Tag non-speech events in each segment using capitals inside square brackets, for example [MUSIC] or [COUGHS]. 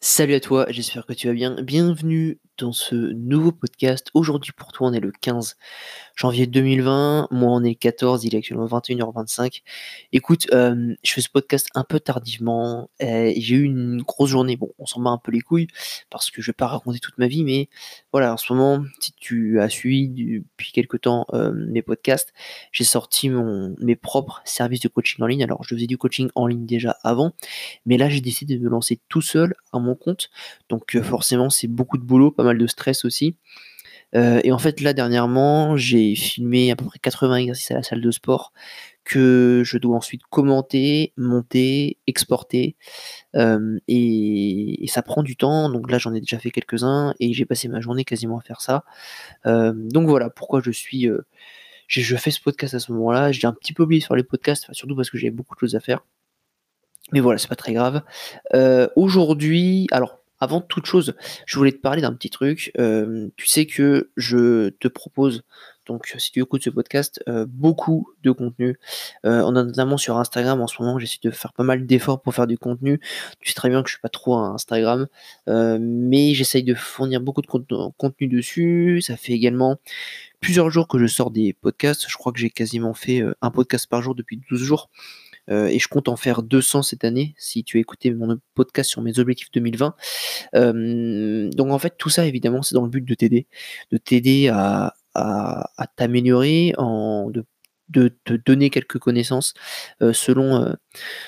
Salut à toi, j'espère que tu vas bien. Bienvenue dans ce nouveau podcast. Aujourd'hui pour toi on est le 15 janvier 2020, moi on est le 14, il est actuellement 21h25. Écoute, euh, je fais ce podcast un peu tardivement, j'ai eu une grosse journée, bon on s'en bat un peu les couilles parce que je vais pas raconter toute ma vie, mais voilà en ce moment si tu as suivi depuis quelques temps euh, mes podcasts, j'ai sorti mon, mes propres services de coaching en ligne. Alors je faisais du coaching en ligne déjà avant, mais là j'ai décidé de me lancer tout seul à mon compte, donc euh, forcément c'est beaucoup de boulot, pas mal de stress aussi. Euh, et en fait, là, dernièrement, j'ai filmé à peu près 80 exercices à la salle de sport que je dois ensuite commenter, monter, exporter. Euh, et, ça prend du temps. Donc là, j'en ai déjà fait quelques-uns et j'ai passé ma journée quasiment à faire ça. Euh, donc voilà pourquoi je suis. je fais ce podcast à ce moment-là. J'ai un petit peu oublié sur les podcasts, surtout parce que j'avais beaucoup de choses à faire. Mais voilà, c'est pas très grave. Aujourd'hui, alors avant toute chose, je voulais te parler d'un petit truc. Euh, tu sais que je te propose, donc si tu écoutes ce podcast, euh, beaucoup de contenu. Euh, notamment sur Instagram en ce moment, j'essaie de faire pas mal d'efforts pour faire du contenu. Tu sais très bien que je suis pas trop à Instagram, euh, mais j'essaye de fournir beaucoup de contenu dessus. Ça fait également plusieurs jours que je sors des podcasts. Je crois que j'ai quasiment fait un podcast par jour depuis 12 jours. Euh, et je compte en faire 200 cette année, si tu as écouté mon podcast sur mes objectifs 2020. Euh, donc en fait, tout ça, évidemment, c'est dans le but de t'aider, de t'aider à, t'améliorer, de, de te donner quelques connaissances euh, selon,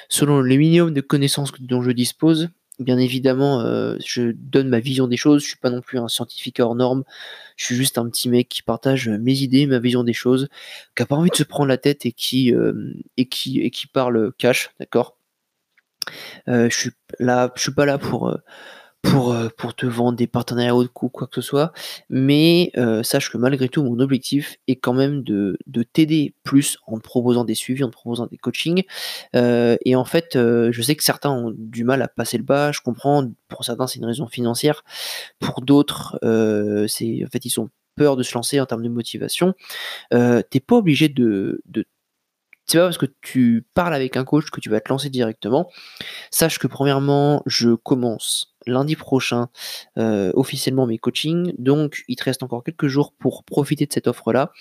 selon le minimum de connaissances dont je dispose bien évidemment, euh, je donne ma vision des choses. Je suis pas non plus un scientifique hors norme. Je suis juste un petit mec qui partage mes idées, ma vision des choses, qui a pas envie de se prendre la tête et qui euh, parle cash, d'accord? Euh, je suis suis pas là pour pour, euh, pour te vendre des partenariats ou quoi que ce soit. Mais euh, sache que malgré tout, mon objectif est quand même de, de t'aider plus en te proposant des suivis, en te proposant des coachings. Euh, et en fait, je sais que certains ont du mal à passer le pas, je comprends. Pour certains, c'est une raison financière. Pour d'autres, c'est en fait, ils ont peur de se lancer en termes de motivation. T'es pas obligé de, de c'est pas parce que tu parles avec un coach que tu vas te lancer directement. Sache que premièrement, je commence lundi prochain euh, officiellement mes coachings, donc il te reste encore quelques jours pour profiter de cette offre-là.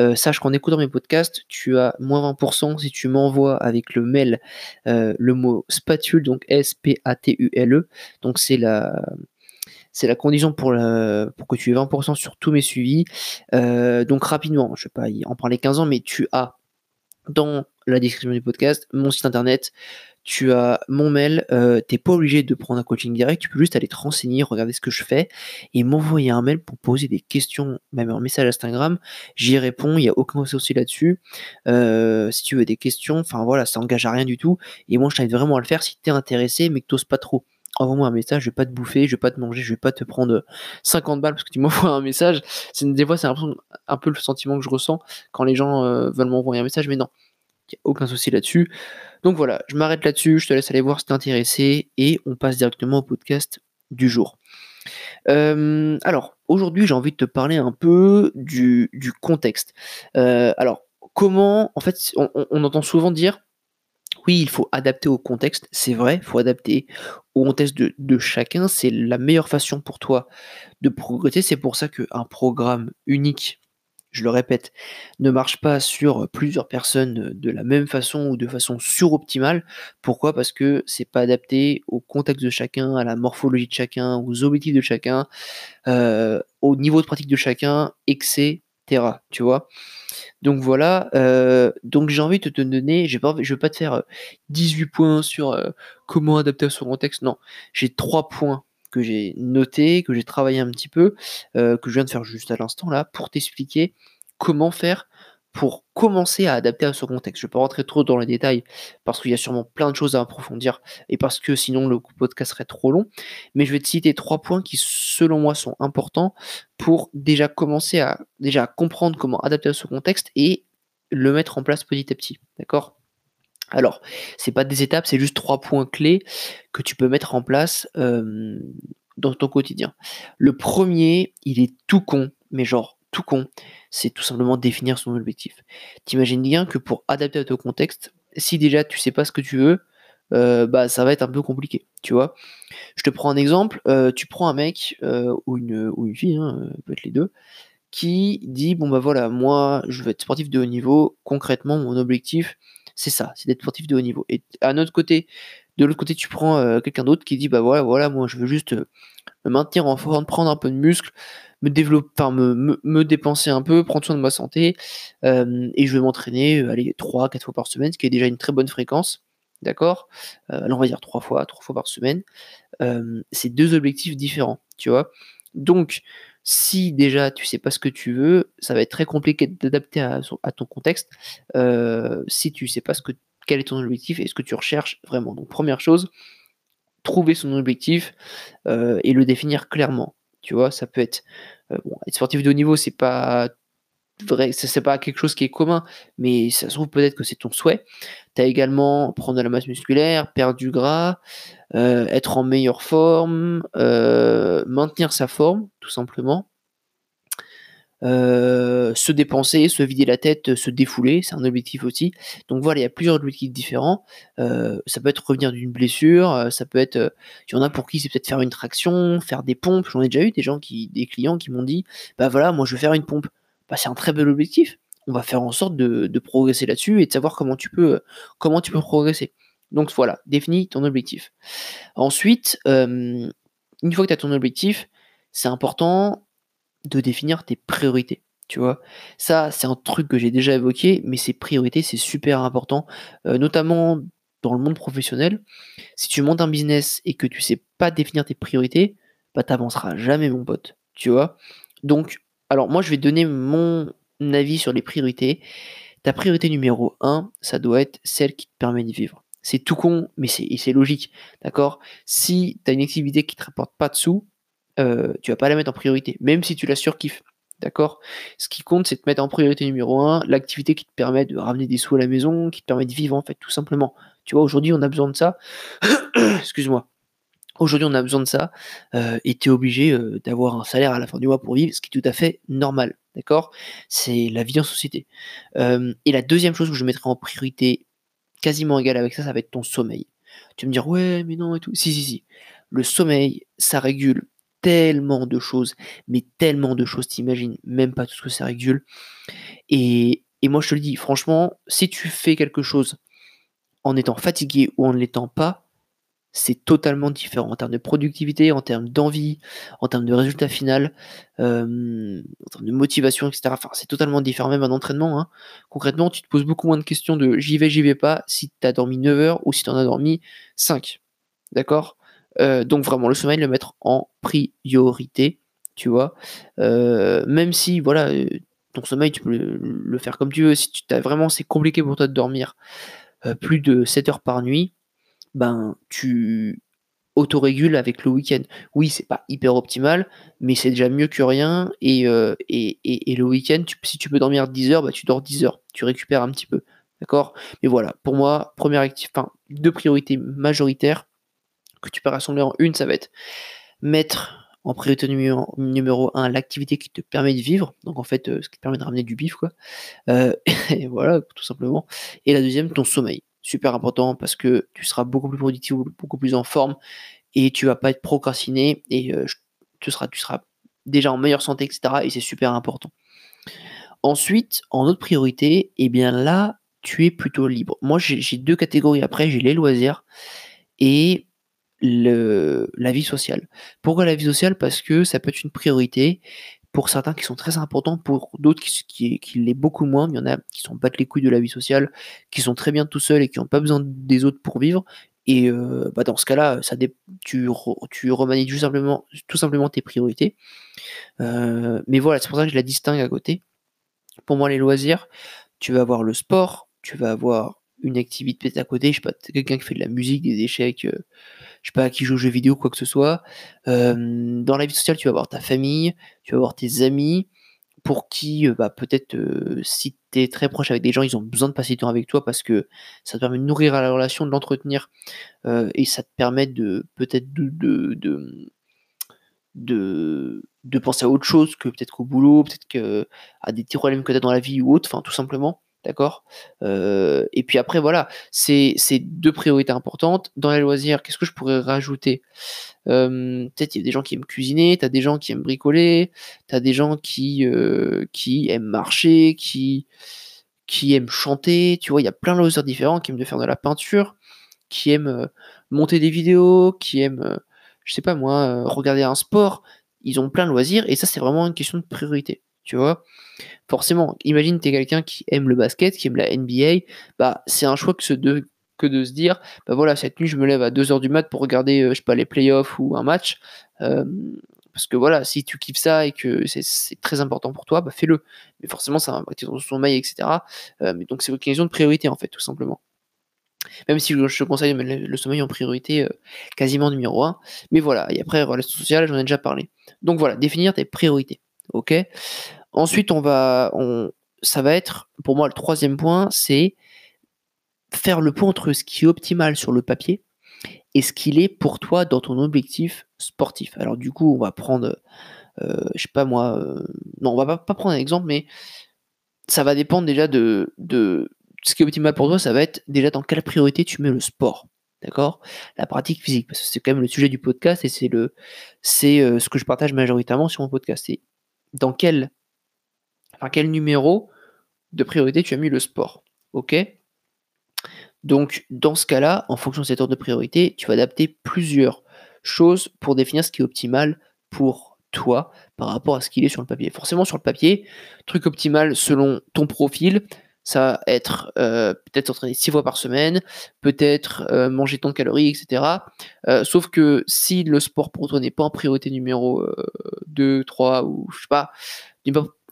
Euh, sache qu'en écoutant mes podcasts, tu as moins 20% si tu m'envoies avec le mail euh, le mot spatule, donc S-P-A-T-U-L-E. Donc c'est la c'est la condition pour, pour que tu aies 20% sur tous mes suivis. donc rapidement, je ne vais pas en parler 15 ans, mais tu as dans la description du podcast, mon site internet, tu as mon mail, euh, t'es pas obligé de prendre un coaching direct, tu peux juste aller te renseigner, regarder ce que je fais et m'envoyer un mail pour poser des questions, même un message Instagram, j'y réponds, il n'y a aucun souci là-dessus. Euh, si tu veux des questions, enfin voilà, ça engage à rien du tout. Et moi je t'invite vraiment à le faire si t'es intéressé mais que t'oses pas trop. Envoie-moi un message, je vais pas te bouffer, je vais pas te manger, je vais pas te prendre 50 balles parce que tu [LAUGHS] m'envoies un message. Des fois c'est un peu le sentiment que je ressens quand les gens euh, veulent m'envoyer un message, mais non aucun souci là-dessus. Donc voilà, je m'arrête là-dessus, je te laisse aller voir si t'es intéressé et on passe directement au podcast du jour. Euh, alors, aujourd'hui, j'ai envie de te parler un peu du, contexte. Euh, alors, comment, en fait, on, entend souvent dire, il faut adapter au contexte, c'est vrai, il faut adapter au contexte de, chacun, c'est la meilleure façon pour toi de progresser, c'est pour ça qu'un programme unique je le répète, ne marche pas sur plusieurs personnes de la même façon ou de façon suroptimale. Pourquoi? Parce que c'est pas adapté au contexte de chacun, à la morphologie de chacun, aux objectifs de chacun, euh, au niveau de pratique de chacun, Tu vois. Donc voilà, euh, donc j'ai envie de te donner, je ne vais pas te faire 18 points sur euh, comment adapter à son contexte, non, j'ai 3 points que j'ai noté, que j'ai travaillé un petit peu, euh, que je viens de faire juste à l'instant là, pour t'expliquer comment faire pour commencer à adapter à ce contexte. Je ne vais pas rentrer trop dans les détails parce qu'il y a sûrement plein de choses à approfondir et parce que sinon le podcast serait trop long. Mais je vais te citer trois points qui, selon moi, sont importants pour déjà commencer à déjà comprendre comment adapter à ce contexte et le mettre en place petit à petit. D'accord? Alors, c'est pas des étapes, c'est juste trois points clés que tu peux mettre en place dans ton quotidien. Le premier, il est tout con, mais genre con, c'est tout simplement définir son objectif. T'imagines bien que pour adapter à ton contexte, si déjà tu sais pas ce que tu veux, bah, ça va être un peu compliqué, tu vois. Je te prends un exemple, tu prends un mec ou, une, ou une fille, hein, peut être les deux, qui dit bon bah voilà, moi je veux être sportif de haut niveau, concrètement mon objectif c'est ça, c'est d'être sportif de haut niveau. Et à notre côté, de l'autre côté, tu prends euh, quelqu'un d'autre qui dit bah voilà, voilà, moi je veux juste euh, me maintenir en forme, prendre un peu de muscle, me développer, enfin me, me, dépenser un peu, prendre soin de ma santé, euh, et je vais m'entraîner, aller 3-4 fois par semaine, ce qui est déjà une très bonne fréquence. D'accord? Alors on va dire 3 fois, 3 fois par semaine. c'est deux objectifs différents, tu vois? Donc, si déjà tu sais pas ce que tu veux, ça va être très compliqué d'adapter à, ton contexte. Euh, si tu sais pas ce que, quel est ton objectif et ce que tu recherches vraiment. Donc première chose, trouver son objectif euh, et le définir clairement. Tu vois, ça peut être euh, être sportif de haut niveau, c'est pas vrai, c'est pas quelque chose qui est commun, mais ça se trouve peut-être que c'est ton souhait. Tu as également prendre de la masse musculaire, perdre du gras, euh, être en meilleure forme, maintenir sa forme, tout simplement. Euh, se dépenser, se vider la tête, se défouler, c'est un objectif aussi. Donc voilà, il y a plusieurs objectifs différents. ça peut être revenir d'une blessure, ça peut être, il y en a pour qui c'est peut-être faire une traction, faire des pompes. J'en ai déjà eu des gens qui, des clients qui m'ont dit, bah voilà, moi je veux faire une pompe. Bah, c'est un très bel objectif. On va faire en sorte de, progresser là-dessus et de savoir comment tu peux, comment tu peux progresser. Donc voilà, définis ton objectif. Ensuite, une fois que tu as ton objectif, c'est important de définir tes priorités. Tu vois, ça, c'est un truc que j'ai déjà évoqué, mais ces priorités, c'est super important, notamment dans le monde professionnel. Si tu montes un business et que tu sais pas définir tes priorités, bah t'avanceras jamais, mon pote. Tu vois. Donc, alors moi, je vais donner mon avis sur les priorités. Ta priorité numéro 1, ça doit être celle qui te permet de vivre. C'est tout con, mais c'est logique. D'accord? Si tu as une activité qui te rapporte pas de sous, euh, tu vas pas la mettre en priorité, même si tu la surkiffes. D'accord? Ce qui compte, c'est de mettre en priorité numéro 1 l'activité qui te permet de ramener des sous à la maison, qui te permet de vivre, en fait, tout simplement. Tu vois, aujourd'hui, on a besoin de ça. [COUGHS] Excuse-moi. Aujourd'hui, on a besoin de ça euh, et tu es obligé euh, d'avoir un salaire à la fin du mois pour vivre, ce qui est tout à fait normal. D'accord? C'est la vie en société. Euh, et la deuxième chose que je mettrai en priorité, quasiment égale avec ça, ça va être ton sommeil. Tu vas me dire, ouais, mais non, et tout. Si, si, si. Le sommeil, ça régule tellement de choses, mais tellement de choses, t'imagines même pas tout ce que ça régule. Et, et moi, je te le dis, franchement, si tu fais quelque chose en étant fatigué ou en ne l'étant pas, c'est totalement différent en termes de productivité, en termes d'envie, en termes de résultat final, euh, en termes de motivation, etc. Enfin, c'est totalement différent, même un entraînement. Hein. Concrètement, tu te poses beaucoup moins de questions de j'y vais, j'y vais pas, si tu as dormi 9 heures ou si tu en as dormi 5. D'accord? Euh, Donc, vraiment, le sommeil, le mettre en priorité, tu vois. Euh, même si, voilà, ton sommeil, tu peux le, faire comme tu veux. Si tu as vraiment, c'est compliqué pour toi de dormir plus de 7 heures par nuit ben tu autorégules avec le week-end. Oui, c'est pas hyper optimal, mais c'est déjà mieux que rien. Et, euh, le week-end, si tu peux dormir 10 heures, bah, tu dors 10 heures. Tu récupères un petit peu. D'accord? Mais voilà, pour moi, première actif, enfin, deux priorités majoritaires que tu peux rassembler en une, ça va être mettre en priorité numéro, numéro 1 l'activité qui te permet de vivre, donc en fait euh, ce qui te permet de ramener du bif quoi, euh, [LAUGHS] et voilà tout simplement, et la deuxième ton sommeil, super important parce que tu seras beaucoup plus productif, beaucoup plus en forme et tu vas pas être procrastiné et euh, tu, seras, déjà en meilleure santé, etc. Et c'est super important. Ensuite, en autre priorité, et eh bien là, tu es plutôt libre. Moi, j'ai deux catégories après, j'ai les loisirs et le, la vie sociale. Pourquoi la vie sociale? Parce que ça peut être une priorité pour certains qui sont très importants, pour d'autres qui, qui, qui l'est beaucoup moins. Il y en a qui sont pas les couilles de la vie sociale, qui sont très bien tout seuls et qui n'ont pas besoin des autres pour vivre. Et euh, bah dans ce cas-là, ça tu, tu remanies tout simplement, tout simplement tes priorités. Euh, mais voilà, c'est pour ça que je la distingue à côté. Pour moi, les loisirs, tu vas avoir le sport, tu vas avoir une activité peut-être à côté, je sais pas, quelqu'un qui fait de la musique, des échecs, euh, je sais pas, qui joue aux jeux vidéo, quoi que ce soit. Euh, dans la vie sociale, tu vas avoir ta famille, tu vas avoir tes amis, pour qui, euh, bah, peut-être, euh, si tu es très proche avec des gens, ils ont besoin de passer du temps avec toi parce que ça te permet de nourrir la relation, de l'entretenir, et ça te permet de peut-être de, penser à autre chose que peut-être qu'au boulot, peut-être que à des petits problèmes que tu as dans la vie ou autre, enfin tout simplement. D'accord? Et puis après, voilà, c'est deux priorités importantes. Dans les loisirs, qu'est-ce que je pourrais rajouter? Peut-être il y a des gens qui aiment cuisiner, tu as des gens qui aiment bricoler, tu as des gens qui, qui aiment marcher, qui, aiment chanter, tu vois, il y a plein de loisirs différents, qui aiment faire de la peinture, qui aiment monter des vidéos, qui aiment, je sais pas moi, regarder un sport. Ils ont plein de loisirs et ça, c'est vraiment une question de priorité, tu vois forcément, imagine tu es quelqu'un qui aime le basket, qui aime la NBA, bah c'est un choix que, de, se dire, bah voilà, cette nuit je me lève à 2h du mat pour regarder, euh, pas, les playoffs ou un match. parce que voilà, si tu kiffes ça et que c'est très important pour toi, bah fais-le. Mais forcément, ça va impacter ton sommeil, etc. mais donc c'est une question de priorité en fait, tout simplement. Même si je te conseille de mettre le sommeil en priorité euh, quasiment numéro 1. Mais voilà, et après, relation sociale, j'en ai déjà parlé. Donc voilà, définir tes priorités. Ok? Ensuite, on va, ça va être, pour moi, le troisième point, c'est faire le point entre ce qui est optimal sur le papier et ce qu'il est pour toi dans ton objectif sportif. Alors du coup, on va prendre, euh, je sais pas moi, euh, non, on va pas, prendre un exemple, mais ça va dépendre déjà de, ce qui est optimal pour toi. Ça va être déjà dans quelle priorité tu mets le sport. D'accord? La pratique physique, parce que c'est quand même le sujet du podcast et c'est euh, ce que je partage majoritairement sur mon podcast. C'est dans quel enfin quel numéro de priorité tu as mis le sport? Ok Donc dans ce cas-là, en fonction de cet ordre de priorité, tu vas adapter plusieurs choses pour définir ce qui est optimal pour toi par rapport à ce qu'il est sur le papier. Forcément sur le papier, truc optimal selon ton profil, ça va être euh, peut-être s'entraîner six fois par semaine, peut-être euh, manger tant de calories, etc. Euh, sauf que si le sport pour toi n'est pas en priorité numéro 2, 3 ou je sais pas,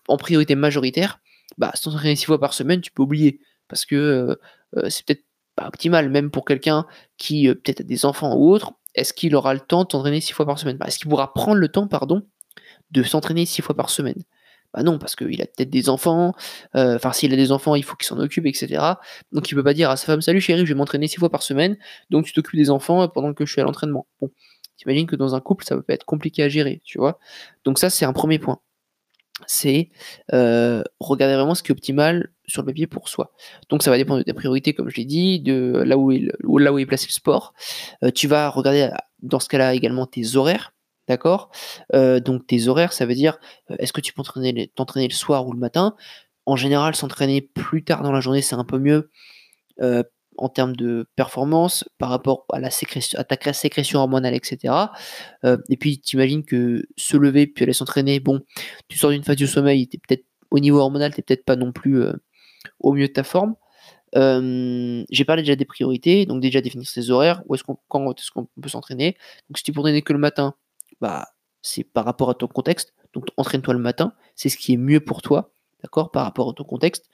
en priorité majoritaire, bah, s'entraîner six fois par semaine, tu peux oublier. Parce que euh, euh, c'est peut-être pas optimal, même pour quelqu'un qui euh, peut-être a des enfants ou autre. Est-ce qu'il aura le temps de s'entraîner six fois par semaine? Bah, Est-ce qu'il pourra prendre le temps, pardon, de s'entraîner six fois par semaine? Bah non, parce qu'il a peut-être des enfants, enfin s'il a des enfants, il faut qu'il s'en occupe, etc. Donc il peut pas dire à sa femme, salut chérie, je vais m'entraîner six fois par semaine, donc tu t'occupes des enfants pendant que je suis à l'entraînement. Bon, t'imagines que dans un couple, ça peut être compliqué à gérer, tu vois? Donc ça, c'est un premier point c'est euh, regarder vraiment ce qui est optimal sur le papier pour soi. Donc ça va dépendre de tes priorités, comme je l'ai dit, de là où est, là où placé le sport. Euh, tu vas regarder dans ce cas-là également tes horaires, d'accord? Euh, Donc tes horaires, ça veut dire est-ce que tu peux t'entraîner le soir ou le matin? En général, s'entraîner plus tard dans la journée, c'est un peu mieux en termes de performance par rapport à, la sécrétion, à ta sécrétion hormonale, etc. Euh, et puis, tu imagines que se lever puis aller s'entraîner, bon, tu sors d'une phase du sommeil, peut-être au niveau hormonal, tu peut-être pas non plus euh, au mieux de ta forme. Euh, j'ai parlé déjà des priorités, donc déjà définir ses horaires, où est-ce quand est-ce qu'on peut s'entraîner. Donc si tu peux entraîner que le matin, bah, c'est par rapport à ton contexte. Donc entraîne-toi le matin, c'est ce qui est mieux pour toi d'accord, par rapport à ton contexte.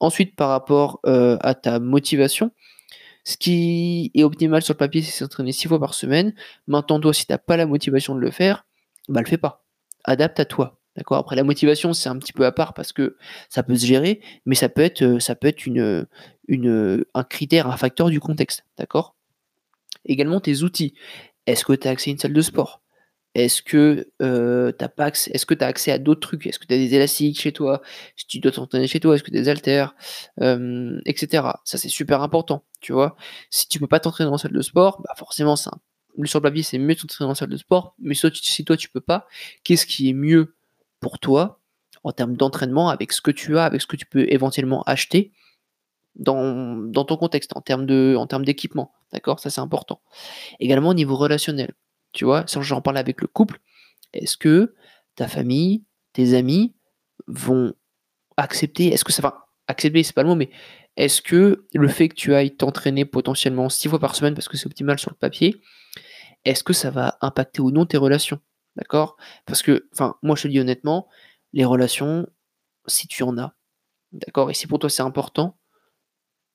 Ensuite, par rapport euh, à ta motivation, ce qui est optimal sur le papier, c'est s'entraîner six fois par semaine. Maintenant, toi, si tu n'as pas la motivation de le faire, bah le fais pas. Adapte à toi. D'accord? Après, la motivation, c'est un petit peu à part parce que ça peut se gérer, mais ça peut être, euh, un critère, un facteur du contexte. D'accord? Également, tes outils. Est-ce que tu as accès à une salle de sport? Est-ce que euh, tu as tu as accès à d'autres trucs? Est-ce que tu as des élastiques chez toi? Si tu dois t'entraîner chez toi, est-ce que tu as des haltères? Etc. Ça, c'est super important, tu vois? Si tu peux pas t'entraîner dans salle de sport, bah forcément, sur le papier, c'est mieux de t'entraîner dans salle de sport. Mais si toi, tu peux pas, qu'est-ce qui est mieux pour toi en termes d'entraînement avec ce que tu as, avec ce que tu peux éventuellement acheter dans, dans ton contexte, en termes d'équipement. D'accord? Ça, c'est important. Également au niveau relationnel tu vois, si j'en parle avec le couple, est-ce que ta famille, tes amis vont accepter, est-ce que ça va accepter, c'est pas le mot, mais est-ce que le fait que tu ailles t'entraîner potentiellement six fois par semaine parce que c'est optimal sur le papier, est-ce que ça va impacter ou non tes relations D'accord? Parce que, enfin, moi je te dis honnêtement, les relations, si tu en as, d'accord, et si pour toi c'est important,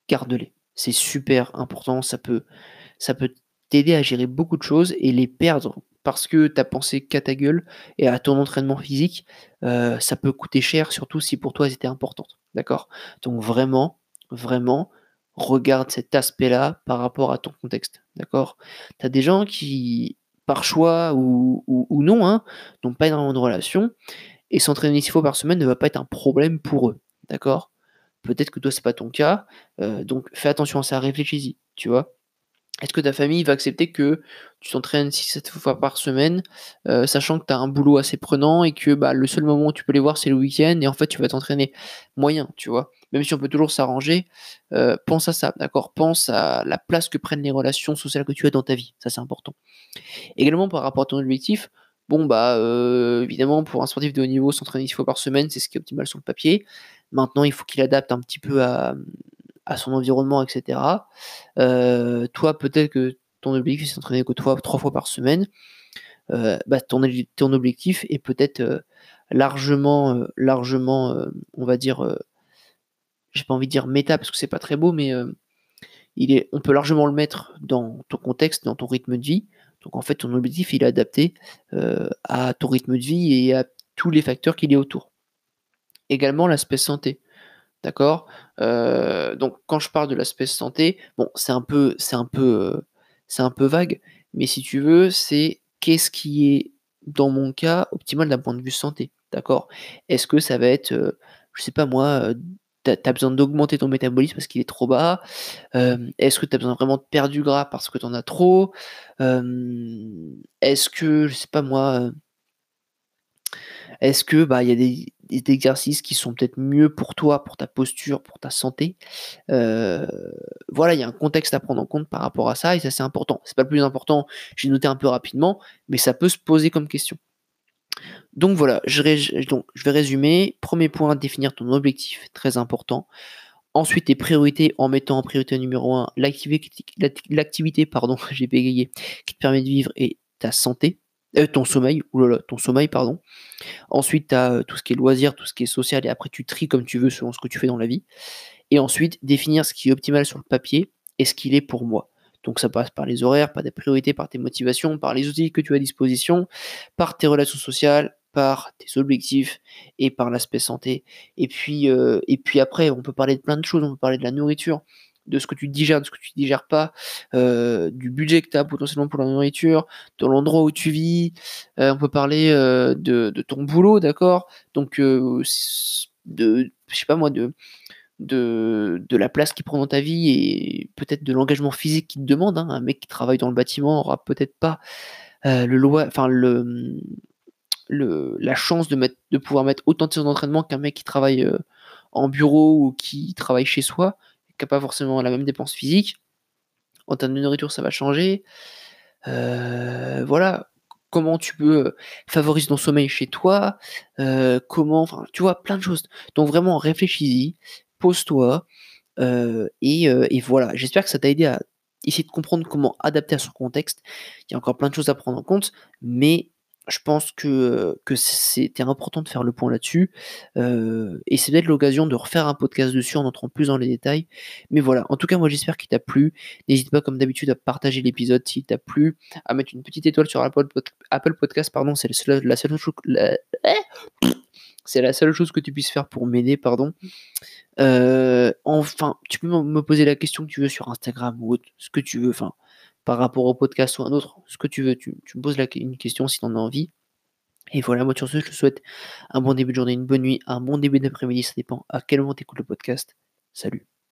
garde-les. C'est super important, ça peut, ça peut t'aider à gérer beaucoup de choses et les perdre parce que tu as pensé qu'à ta gueule et à ton entraînement physique, euh, ça peut coûter cher, surtout si pour toi elles étaient. D'accord? Donc vraiment, vraiment, regarde cet aspect-là par rapport à ton contexte. D'accord? Tu as des gens qui, par choix ou, non, hein, n'ont pas énormément de relations et s'entraîner six fois par semaine ne va pas être un problème pour eux. D'accord? Peut-être que toi, c'est pas ton cas. donc fais attention à ça, réfléchis-y, tu vois? Est-ce que ta famille va accepter que tu t'entraînes 6-7 fois par semaine, sachant que tu as un boulot assez prenant et que bah, le seul moment où tu peux les voir, c'est le week-end et en fait, tu vas t'entraîner moyen, tu vois? Même si on peut toujours s'arranger, pense à ça, d'accord? Pense à la place que prennent les relations sociales que tu as dans ta vie, ça c'est important. Également, par rapport à ton objectif, bon, bah, évidemment, pour un sportif de haut niveau, s'entraîner 6 fois par semaine, c'est ce qui est optimal sur le papier. Maintenant, il faut qu'il adapte un petit peu à, son environnement, etc. Euh, toi, peut-être que ton objectif c'est s'entraîner que trois, trois fois par semaine. Euh, bah, ton, ton, objectif est peut-être euh, largement, largement, on va dire, j'ai pas envie de dire méta parce que c'est pas très beau, mais il est, on peut largement le mettre dans ton contexte, dans ton rythme de vie. Donc en fait, ton objectif, il est adapté à ton rythme de vie et à tous les facteurs qu'il y a autour. Également l'aspect santé. D'accord? Euh, Donc quand je parle de l'aspect santé, bon, c'est un peu, un euh, vague, mais si tu veux, c'est qu'est-ce qui est dans mon cas optimal d'un point de vue santé. D'accord? Est-ce que ça va être, euh, je sais pas moi, tu as, besoin d'augmenter ton métabolisme parce qu'il est trop bas? Est-ce que tu as besoin vraiment de perdre du gras parce que tu en as trop? Est-ce que, je sais pas moi, est-ce que bah il y a des, exercices qui sont peut-être mieux pour toi, pour ta posture, pour ta santé euh, Voilà, il y a un contexte à prendre en compte par rapport à ça et ça c'est important. C'est pas le plus important, j'ai noté un peu rapidement, mais ça peut se poser comme question. Donc voilà, je vais résumer. Premier point, définir ton objectif, très important. Ensuite, tes priorités en mettant en priorité numéro 1 l'activité, pardon, [LAUGHS] j'ai bégayé, qui te permet de vivre et ta santé. Euh, ton sommeil, oulala, ton sommeil, pardon. Ensuite, tu as euh, tout ce qui est loisir, tout ce qui est social, et après tu tries comme tu veux selon ce que tu fais dans la vie. Et ensuite, définir ce qui est optimal sur le papier et ce qu'il est pour moi. Donc ça passe par les horaires, par des priorités, par tes motivations, par les outils que tu as à disposition, par tes relations sociales, par tes objectifs et par l'aspect santé. Et puis, euh, et puis après, on peut parler de plein de choses, on peut parler de la nourriture, de ce que tu digères, de ce que tu digères pas, euh, du budget que tu as potentiellement pour la nourriture, de l'endroit où tu vis. Euh, on peut parler euh, de, ton boulot, d'accord? Donc, de, je sais pas moi, de, la place qu'il prend dans ta vie et peut-être de l'engagement physique qu'il te demande. Hein. Un mec qui travaille dans le bâtiment aura peut-être pas le enfin la chance de, pouvoir mettre autant de séances d'entraînement qu'un mec qui travaille en bureau ou qui travaille chez soi pas forcément la même dépense physique. En termes de nourriture, ça va changer. Euh, voilà, comment tu peux euh, favoriser ton sommeil chez toi, euh, comment, enfin, tu vois, plein de choses. Donc vraiment, réfléchis-y, pose-toi, et, et, voilà. J'espère que ça t'a aidé à essayer de comprendre comment adapter à son contexte. Il y a encore plein de choses à prendre en compte, mais je pense que, c'était important de faire le point là-dessus. et c'est peut-être l'occasion de refaire un podcast dessus en entrant plus dans les détails. Mais voilà, en tout cas, moi j'espère qu'il t'a plu. N'hésite pas, comme d'habitude, à partager l'épisode s'il t'a plu, à mettre une petite étoile sur Apple, Podcast, pardon, c'est la seule chose. Eh c'est la seule chose que tu puisses faire pour m'aider, pardon. enfin, tu peux me poser la question que tu veux sur Instagram ou autre, ce que tu veux. Enfin, par rapport au podcast ou un autre, ce que tu veux, tu, me poses une question si tu en as envie. Et voilà, moi sur ce, je te souhaite un bon début de journée, une bonne nuit, un bon début d'après-midi, ça dépend à quel moment tu écoutes le podcast. Salut